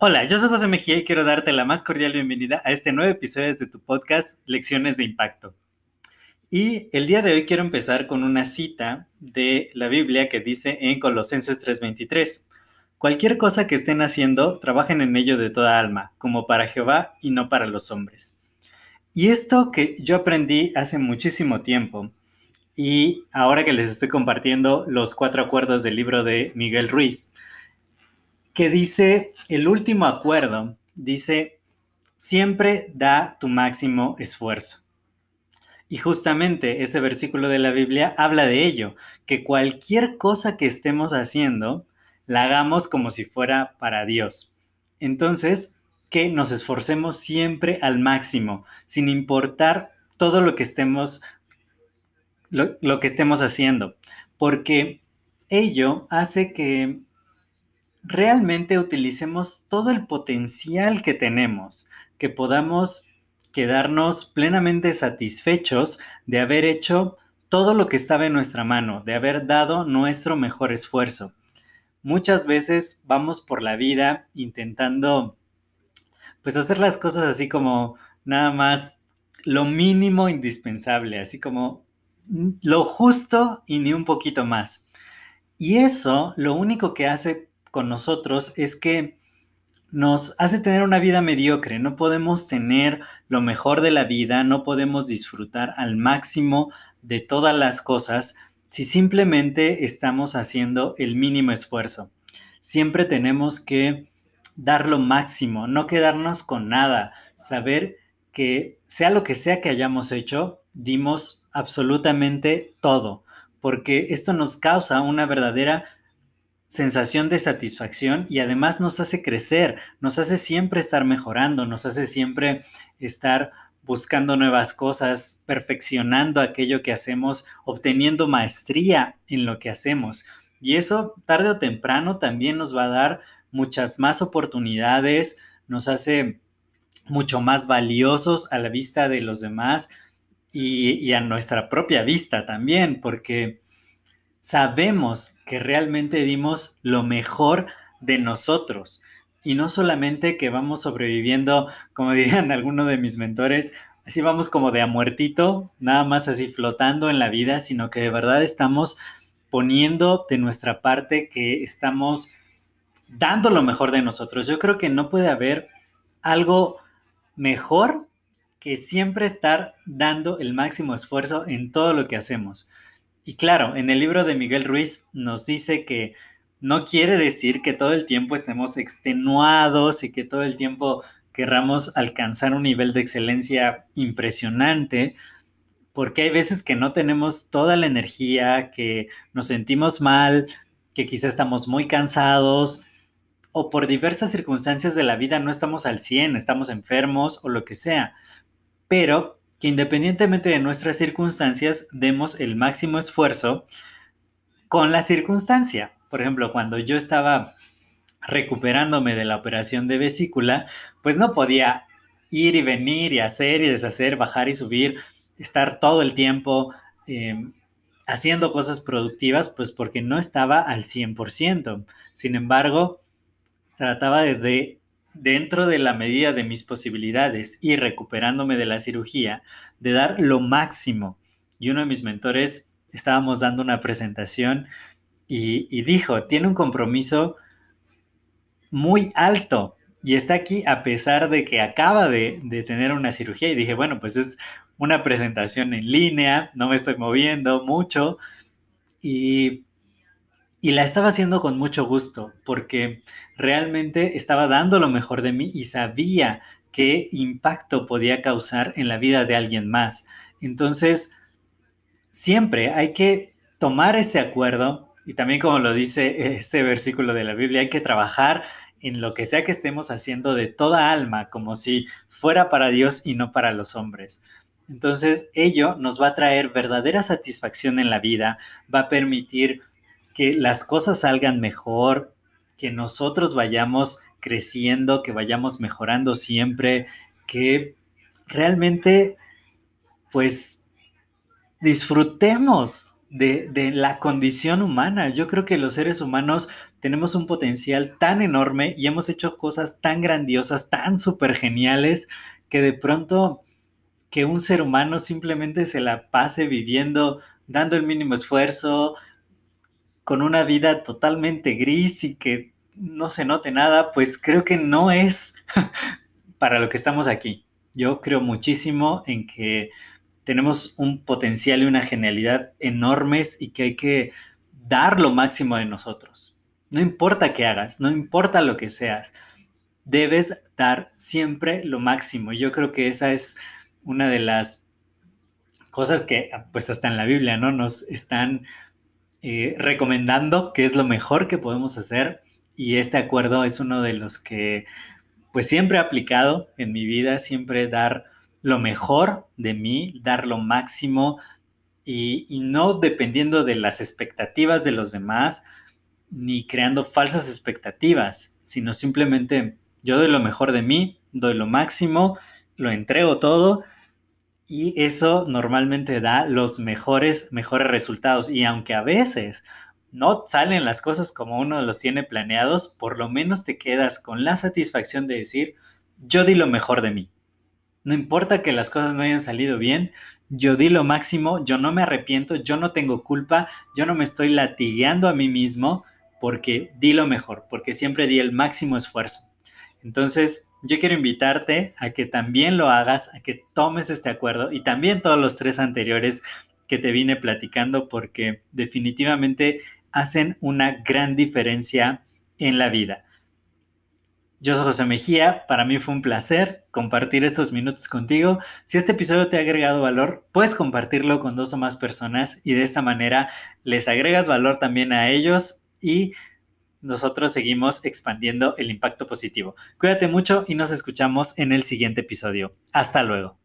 Hola, yo soy José Mejía y quiero darte la más cordial bienvenida a este nuevo episodio de tu podcast Lecciones de Impacto. Y el día de hoy quiero empezar con una cita de la Biblia que dice en Colosenses 3:23, Cualquier cosa que estén haciendo, trabajen en ello de toda alma, como para Jehová y no para los hombres. Y esto que yo aprendí hace muchísimo tiempo, y ahora que les estoy compartiendo los cuatro acuerdos del libro de Miguel Ruiz, que dice, el último acuerdo, dice, siempre da tu máximo esfuerzo. Y justamente ese versículo de la Biblia habla de ello, que cualquier cosa que estemos haciendo, la hagamos como si fuera para Dios. Entonces, que nos esforcemos siempre al máximo, sin importar todo lo que estemos, lo, que estemos haciendo, porque ello hace que realmente utilicemos todo el potencial que tenemos, que podamos quedarnos plenamente satisfechos de haber hecho todo lo que estaba en nuestra mano, de haber dado nuestro mejor esfuerzo. Muchas veces vamos por la vida intentando pues hacer las cosas así como nada más lo mínimo indispensable, así como lo justo y ni un poquito más. Y eso lo único que hace con nosotros es que nos hace tener una vida mediocre, no podemos tener lo mejor de la vida, no podemos disfrutar al máximo de todas las cosas si simplemente estamos haciendo el mínimo esfuerzo. Siempre tenemos que dar lo máximo, no quedarnos con nada, saber que sea lo que sea que hayamos hecho, dimos absolutamente todo, porque esto nos causa una verdadera sensación de satisfacción y además nos hace crecer, nos hace siempre estar mejorando, nos hace siempre estar buscando nuevas cosas, perfeccionando aquello que hacemos, obteniendo maestría en lo que hacemos. Y eso tarde o temprano también nos va a dar muchas más oportunidades, nos hace mucho más valiosos a la vista de los demás y, a nuestra propia vista también, porque sabemos que realmente dimos lo mejor de nosotros y no solamente que vamos sobreviviendo, como dirían algunos de mis mentores, así vamos como de a muertito, nada más así flotando en la vida, sino que de verdad estamos poniendo de nuestra parte que estamos dando lo mejor de nosotros. Yo creo que no puede haber algo mejor que siempre estar dando el máximo esfuerzo en todo lo que hacemos. Y claro, en el libro de Miguel Ruiz nos dice que no quiere decir que todo el tiempo estemos extenuados y que todo el tiempo querramos alcanzar un nivel de excelencia impresionante, porque hay veces que no tenemos toda la energía, que nos sentimos mal, que quizá estamos muy cansados o por diversas circunstancias de la vida no estamos al 100, estamos enfermos o lo que sea. Pero que independientemente de nuestras circunstancias, demos el máximo esfuerzo con la circunstancia. Por ejemplo, cuando yo estaba recuperándome de la operación de vesícula, pues no podía ir y venir y hacer y deshacer, bajar y subir, estar todo el tiempo em, haciendo cosas productivas, pues porque no estaba al 100%. Sin embargo, trataba de dentro de la medida de mis posibilidades y recuperándome de la cirugía, de dar lo máximo. Y uno de mis mentores estábamos dando una presentación y, dijo, tiene un compromiso muy alto y está aquí a pesar de que acaba de, de, tener una cirugía y dije, bueno, pues es una presentación en línea, no me estoy moviendo mucho y y la estaba haciendo con mucho gusto porque realmente estaba dando lo mejor de mí y sabía qué impacto podía causar en la vida de alguien más. Entonces, siempre hay que tomar este acuerdo, y también como lo dice este versículo de la Biblia, hay que trabajar en lo que sea que estemos haciendo de toda alma, como si fuera para Dios y no para los hombres. Entonces, ello nos va a traer verdadera satisfacción en la vida, va a permitir que las cosas salgan mejor, que nosotros vayamos creciendo, que vayamos mejorando siempre, que realmente, pues, disfrutemos de, la condición humana. Yo creo que los seres humanos tenemos un potencial tan enorme y hemos hecho cosas tan grandiosas, tan súper geniales, que de pronto que un ser humano simplemente se la pase viviendo, dando el mínimo esfuerzo, con una vida totalmente gris y que no se note nada, pues creo que no es para lo que estamos aquí. Yo creo muchísimo en que tenemos un potencial y una genialidad enormes y que hay que dar lo máximo de nosotros. No importa qué hagas, no importa lo que seas, debes dar siempre lo máximo. Yo creo que esa es una de las cosas que, pues hasta en la Biblia, ¿no? Nos están eh, recomendando que es lo mejor que podemos hacer. Y este acuerdo es uno de los que, pues siempre he aplicado en mi vida, siempre dar lo mejor de mí, dar lo máximo y, no dependiendo de las expectativas de los demás, ni creando falsas expectativas, sino simplemente yo doy lo mejor de mí, doy lo máximo, lo entrego todo y eso normalmente da los mejores, mejores resultados. Y aunque a veces no salen las cosas como uno los tiene planeados, por lo menos te quedas con la satisfacción de decir, yo di lo mejor de mí. No importa que las cosas no hayan salido bien, yo di lo máximo, yo no me arrepiento, yo no tengo culpa, yo no me estoy latigueando a mí mismo porque di lo mejor, porque siempre di el máximo esfuerzo. Entonces, yo quiero invitarte a que también lo hagas, a que tomes este acuerdo y también todos los tres anteriores que te vine platicando porque definitivamente hacen una gran diferencia en la vida. Yo soy José Mejía, para mí fue un placer compartir estos minutos contigo. Si este episodio te ha agregado valor, puedes compartirlo con dos o más personas y de esta manera les agregas valor también a ellos y nosotros seguimos expandiendo el impacto positivo. Cuídate mucho y nos escuchamos en el siguiente episodio. Hasta luego.